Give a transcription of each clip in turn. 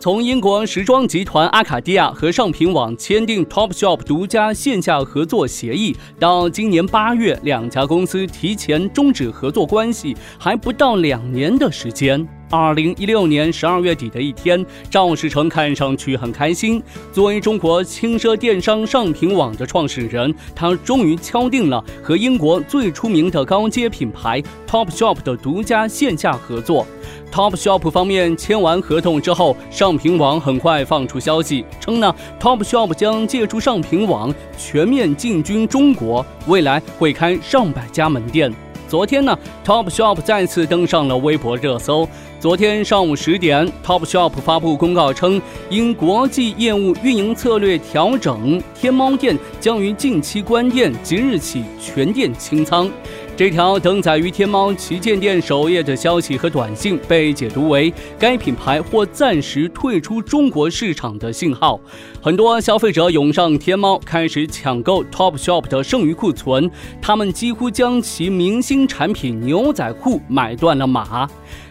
从英国时装集团阿卡迪亚和尚品网签订 Topshop 独家线下合作协议，到今年八月两家公司提前终止合作关系，还不到两年的时间。二零一六年十二月底的一天，赵世成看上去很开心。作为中国轻奢电商上品网的创始人，他终于敲定了和英国最出名的高阶品牌 Topshop 的独家线下合作。Topshop 方面签完合同之后，上品网很快放出消息称呢，Topshop 将借助上品网全面进军中国，未来会开上百家门店。昨天呢，Topshop 再次登上了微博热搜。昨天上午十点，Topshop 发布公告称，因国际业务运营策略调整，天猫店将于近期关店，即日起全店清仓。这条登载于天猫旗舰店首页的消息和短信被解读为该品牌或暂时退出中国市场的信号。很多消费者涌上天猫，开始抢购 Topshop 的剩余库存，他们几乎将其明星产品牛仔裤买断了码。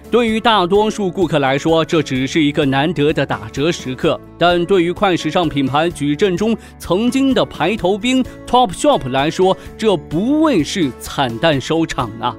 对于大多数顾客来说，这只是一个难得的打折时刻；但对于快时尚品牌矩阵中曾经的排头兵 Topshop 来说，这不畏是惨淡收场啊！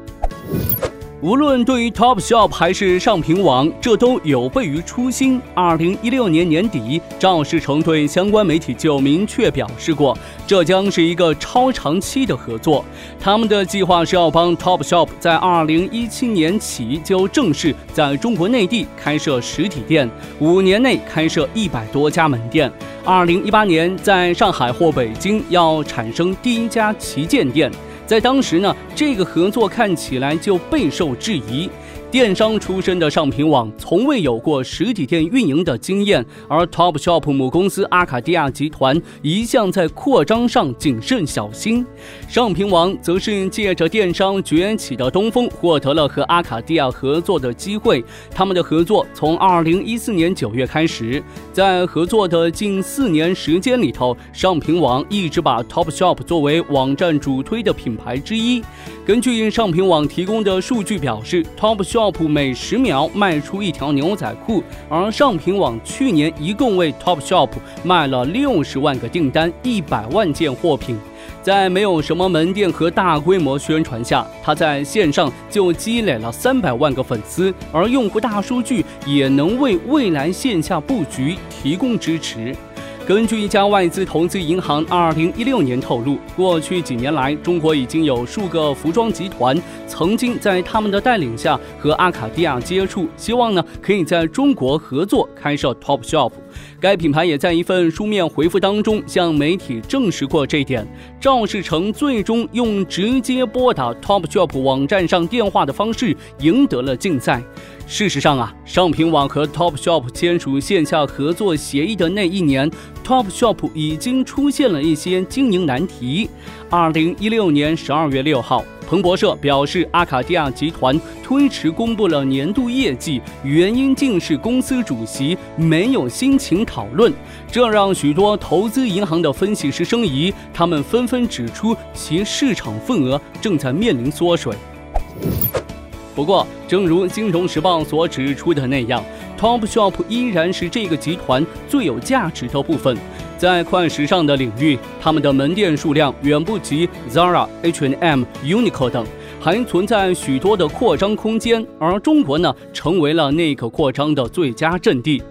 无论对于 Topshop 还是上品网，这都有悖于初心。二零一六年年底，赵世成对相关媒体就明确表示过，这将是一个超长期的合作。他们的计划是要帮 Topshop 在二零一七年起就正式在中国内地开设实体店，五年内开设一百多家门店。二零一八年在上海或北京要产生第一家旗舰店。在当时呢，这个合作看起来就备受质疑。电商出身的上品网从未有过实体店运营的经验，而 Topshop 母公司阿卡迪亚集团一向在扩张上谨慎小心。上品网则是借着电商崛起的东风，获得了和阿卡迪亚合作的机会。他们的合作从2014年9月开始，在合作的近四年时间里头，上品网一直把 Topshop 作为网站主推的品牌之一。根据上品网提供的数据表示，Topshop shop 每十秒卖出一条牛仔裤，而上品网去年一共为 Topshop 卖了六十万个订单，一百万件货品。在没有什么门店和大规模宣传下，他在线上就积累了三百万个粉丝，而用户大数据也能为未来线下布局提供支持。根据一家外资投资银行二零一六年透露，过去几年来，中国已经有数个服装集团曾经在他们的带领下和阿卡迪亚接触，希望呢可以在中国合作开设 Topshop。该品牌也在一份书面回复当中向媒体证实过这一点。赵世成最终用直接拨打 Topshop 网站上电话的方式赢得了竞赛。事实上啊，上品网和 Topshop 签署线下合作协议的那一年，Topshop 已经出现了一些经营难题。二零一六年十二月六号。彭博社表示，阿卡迪亚集团推迟公布了年度业绩，原因竟是公司主席没有心情讨论，这让许多投资银行的分析师生疑，他们纷纷指出其市场份额正在面临缩水。不过，正如《金融时报》所指出的那样，Topshop 依然是这个集团最有价值的部分。在快时尚的领域，他们的门店数量远不及 Zara、H&M、Uniqlo 等，还存在许多的扩张空间。而中国呢，成为了那个扩张的最佳阵地。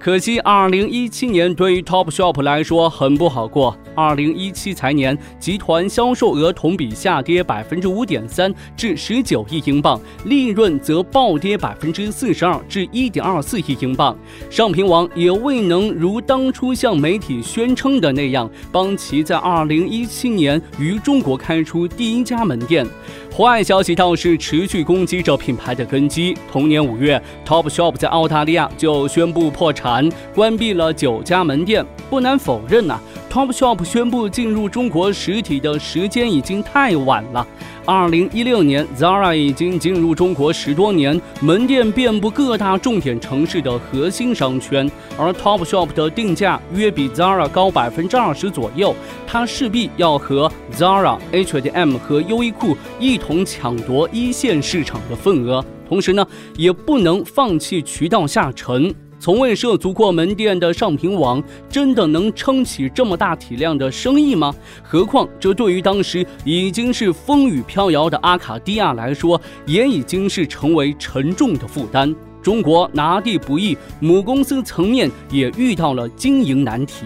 可惜，二零一七年对于 Topshop 来说很不好过。二零一七财年，集团销售额同比下跌百分之五点三，至十九亿英镑，利润则暴跌百分之四十二，至一点二四亿英镑。尚品网也未能如当初向媒体宣称的那样，帮其在二零一七年于中国开出第一家门店。坏消息倒是持续攻击着品牌的根基。同年五月，Topshop 在澳大利亚就宣布破产，关闭了九家门店。不难否认呐，Topshop 宣布进入中国实体的时间已经太晚了。二零一六年，Zara 已经进入中国十多年，门店遍布各大重点城市的核心商圈，而 Topshop 的定价约比 Zara 高百分之二十左右，它势必要和 Zara、H&M 和优衣库一同抢夺一线市场的份额，同时呢，也不能放弃渠道下沉。从未涉足过门店的上品网，真的能撑起这么大体量的生意吗？何况，这对于当时已经是风雨飘摇的阿卡迪亚来说，也已经是成为沉重的负担。中国拿地不易，母公司层面也遇到了经营难题。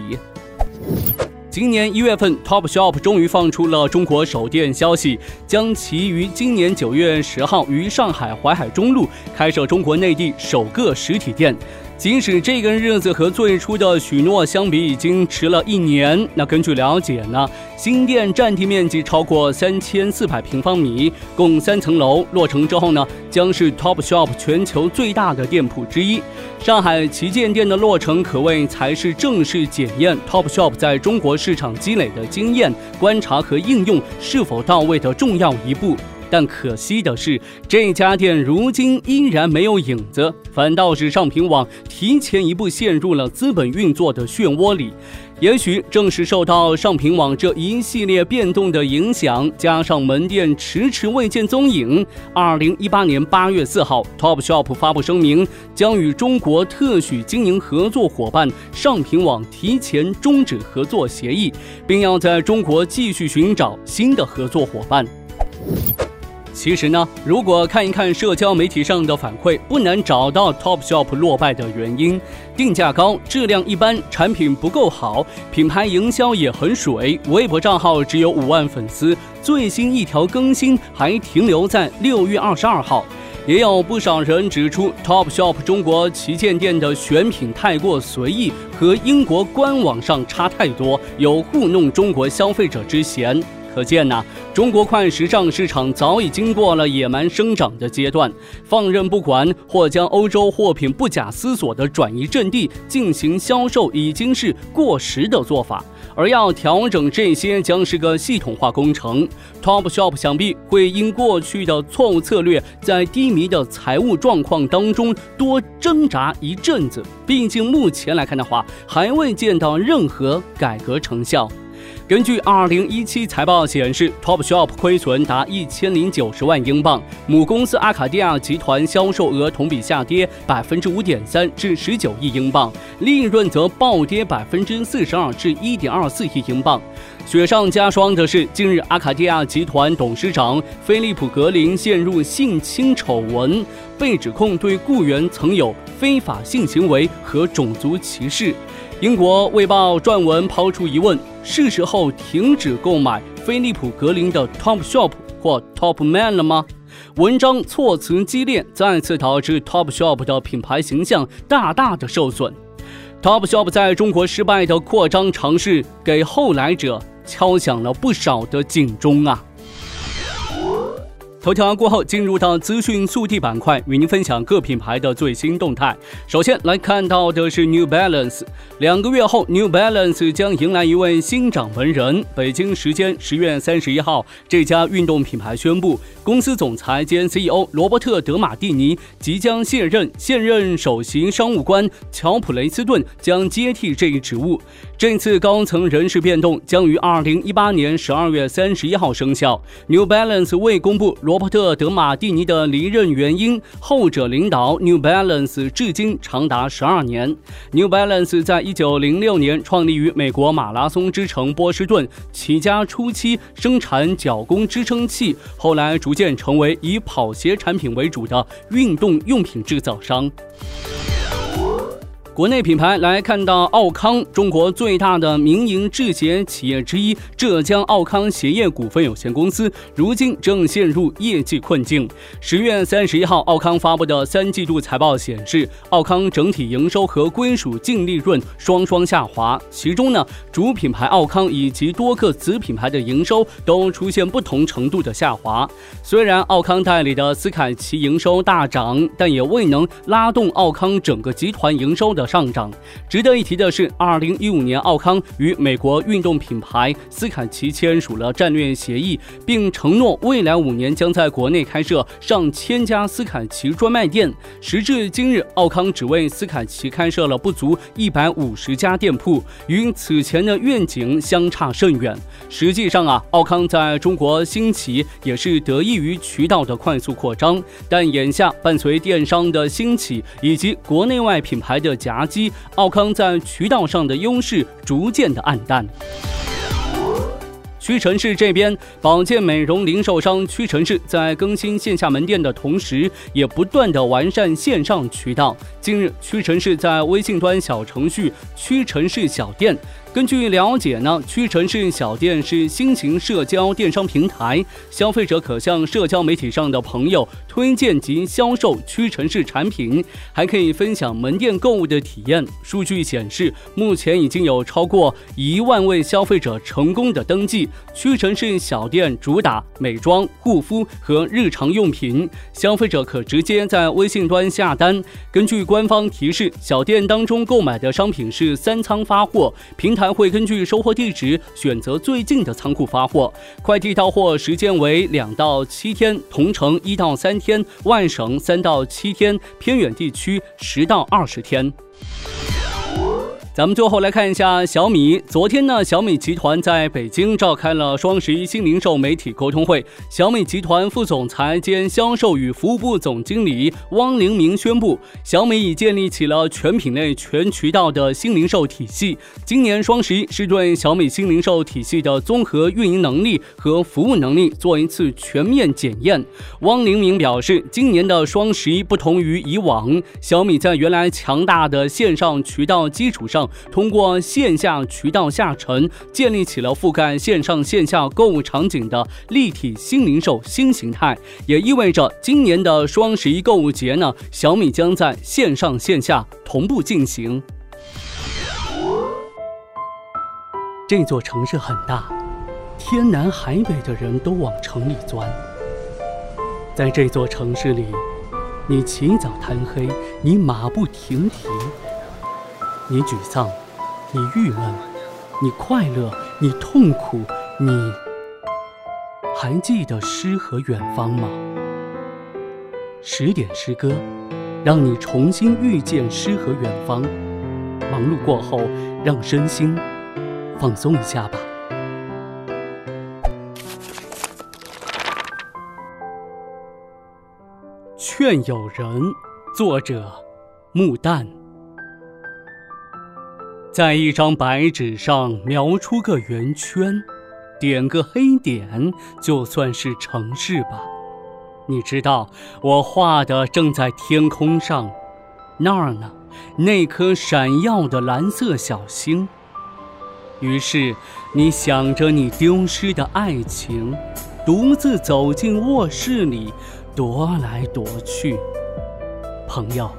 今年一月份，Topshop 终于放出了中国首店消息，将其于今年九月十号于上海淮海中路开设中国内地首个实体店。即使这个日子和最初的许诺相比已经迟了一年，那根据了解呢，新店占地面积超过三千四百平方米，共三层楼，落成之后呢，将是 Topshop 全球最大的店铺之一。上海旗舰店的落成，可谓才是正式检验 Topshop 在中国市场积累的经验、观察和应用是否到位的重要一步。但可惜的是，这家店如今依然没有影子，反倒是上品网提前一步陷入了资本运作的漩涡里。也许正是受到上品网这一系列变动的影响，加上门店迟迟未见踪影，二零一八年八月四号，Topshop 发布声明，将与中国特许经营合作伙伴上品网提前终止合作协议，并要在中国继续寻找新的合作伙伴。其实呢，如果看一看社交媒体上的反馈，不难找到 Topshop 落败的原因：定价高、质量一般、产品不够好、品牌营销也很水、微博账号只有五万粉丝、最新一条更新还停留在六月二十二号。也有不少人指出，Topshop 中国旗舰店的选品太过随意，和英国官网上差太多，有糊弄中国消费者之嫌。可见呐，中国快时尚市场早已经过了野蛮生长的阶段，放任不管或将欧洲货品不假思索地转移阵地进行销售，已经是过时的做法。而要调整这些，将是个系统化工程。Topshop 想必会因过去的错误策略，在低迷的财务状况当中多挣扎一阵子。毕竟目前来看的话，还未见到任何改革成效。根据二零一七财报显示，Topshop 亏损达一千零九十万英镑，母公司阿卡迪亚集团销售额同比下跌百分之五点三至十九亿英镑，利润则暴跌百分之四十二至一点二四亿英镑。雪上加霜的是，近日阿卡迪亚集团董事长菲利普·格林陷入性侵丑闻，被指控对雇员曾有非法性行为和种族歧视。英国《卫报》撰文抛出疑问。是时候停止购买飞利浦格林的 Topshop 或 Topman 了吗？文章措辞激烈，再次导致 Topshop 的品牌形象大大的受损。Topshop 在中国失败的扩张尝试，给后来者敲响了不少的警钟啊！头条过后，进入到资讯速递板块，与您分享各品牌的最新动态。首先来看到的是 New Balance，两个月后，New Balance 将迎来一位新掌门人。北京时间十月三十一号，这家运动品牌宣布，公司总裁兼 CEO 罗伯特·德马蒂尼即将卸任，现任首席商务官乔普雷斯顿将接替这一职务。这次高层人事变动将于二零一八年十二月三十一号生效。New Balance 未公布罗。伯特·德马蒂尼的离任原因，后者领导 New Balance 至今长达十二年。New Balance 在一九零六年创立于美国马拉松之城波士顿，起家初期生产脚弓支撑器，后来逐渐成为以跑鞋产品为主的运动用品制造商。国内品牌来看到奥康，中国最大的民营制鞋企业之一浙江奥康鞋业股份有限公司，如今正陷入业绩困境。十月三十一号，奥康发布的三季度财报显示，奥康整体营收和归属净利润双双下滑。其中呢，主品牌奥康以及多个子品牌的营收都出现不同程度的下滑。虽然奥康代理的斯凯奇营收大涨，但也未能拉动奥康整个集团营收的。上涨。值得一提的是，二零一五年，奥康与美国运动品牌斯凯奇签署了战略协议，并承诺未来五年将在国内开设上千家斯凯奇专卖店。时至今日，奥康只为斯凯奇开设了不足一百五十家店铺，与此前的愿景相差甚远。实际上啊，奥康在中国兴起也是得益于渠道的快速扩张，但眼下伴随电商的兴起以及国内外品牌的夹。夹击，奥康在渠道上的优势逐渐的暗淡。屈臣氏这边，保健美容零售商屈臣氏在更新线下门店的同时，也不断的完善线上渠道。近日，屈臣氏在微信端小程序“屈臣氏小店”。根据了解呢，屈臣氏小店是新型社交电商平台，消费者可向社交媒体上的朋友推荐及销售屈臣氏产品，还可以分享门店购物的体验。数据显示，目前已经有超过一万位消费者成功的登记。屈臣氏小店主打美妆、护肤和日常用品，消费者可直接在微信端下单。根据官方提示，小店当中购买的商品是三仓发货，平台。还会根据收货地址选择最近的仓库发货，快递到货时间为两到七天，同城一到三天，外省三到七天，偏远地区十到二十天。咱们最后来看一下小米。昨天呢，小米集团在北京召开了双十一新零售媒体沟通会。小米集团副总裁兼销售与服务部总经理汪凌明宣布，小米已建立起了全品类、全渠道的新零售体系。今年双十一是对小米新零售体系的综合运营能力和服务能力做一次全面检验。汪凌明表示，今年的双十一不同于以往，小米在原来强大的线上渠道基础上。通过线下渠道下沉，建立起了覆盖线上线下购物场景的立体新零售新形态，也意味着今年的双十一购物节呢，小米将在线上线下同步进行。这座城市很大，天南海北的人都往城里钻。在这座城市里，你起早贪黑，你马不停蹄。你沮丧，你郁闷，你快乐，你痛苦，你还记得诗和远方吗？十点诗歌，让你重新遇见诗和远方。忙碌过后，让身心放松一下吧。劝友人，作者木旦。在一张白纸上描出个圆圈，点个黑点，就算是城市吧。你知道，我画的正在天空上，那儿呢，那颗闪耀的蓝色小星。于是，你想着你丢失的爱情，独自走进卧室里，踱来踱去。朋友，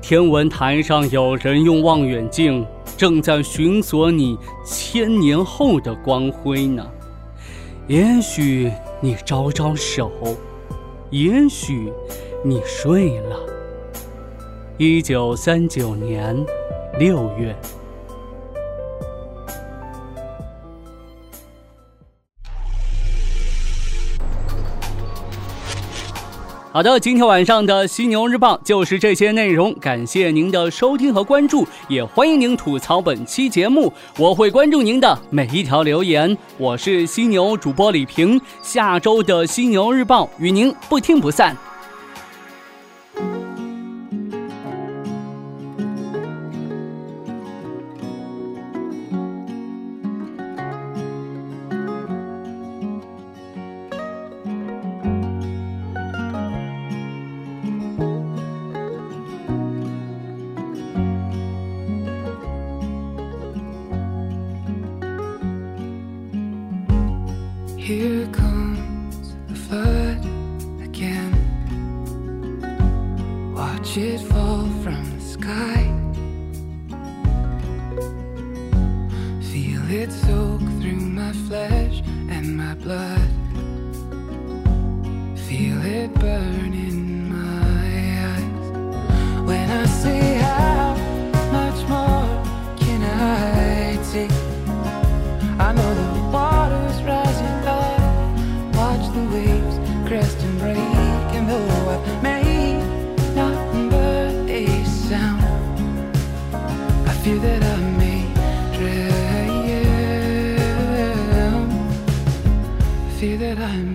天文台上有人用望远镜。正在寻索你千年后的光辉呢。也许你招招手，也许你睡了。一九三九年六月。好的，今天晚上的犀牛日报就是这些内容，感谢您的收听和关注，也欢迎您吐槽本期节目，我会关注您的每一条留言。我是犀牛主播李平，下周的犀牛日报与您不听不散。Here that I'm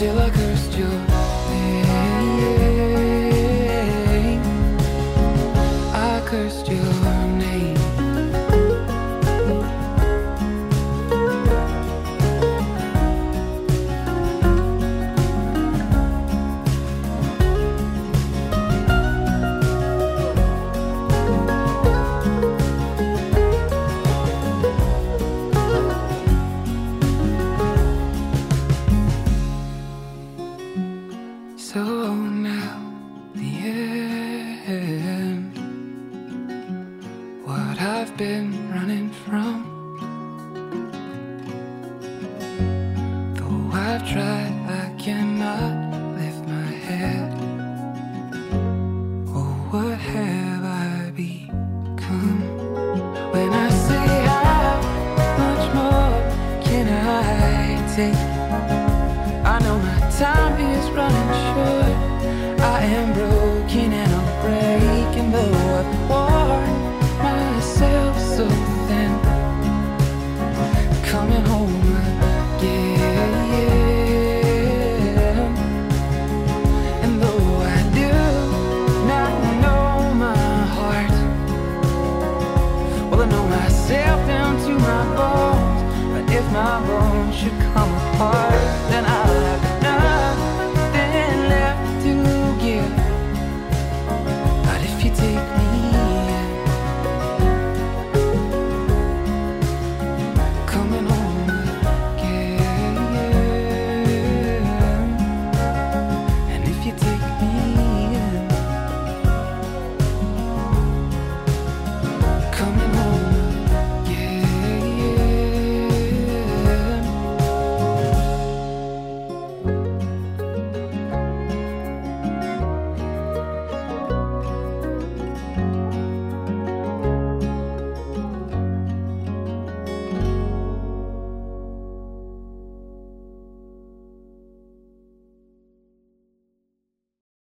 still I cursed your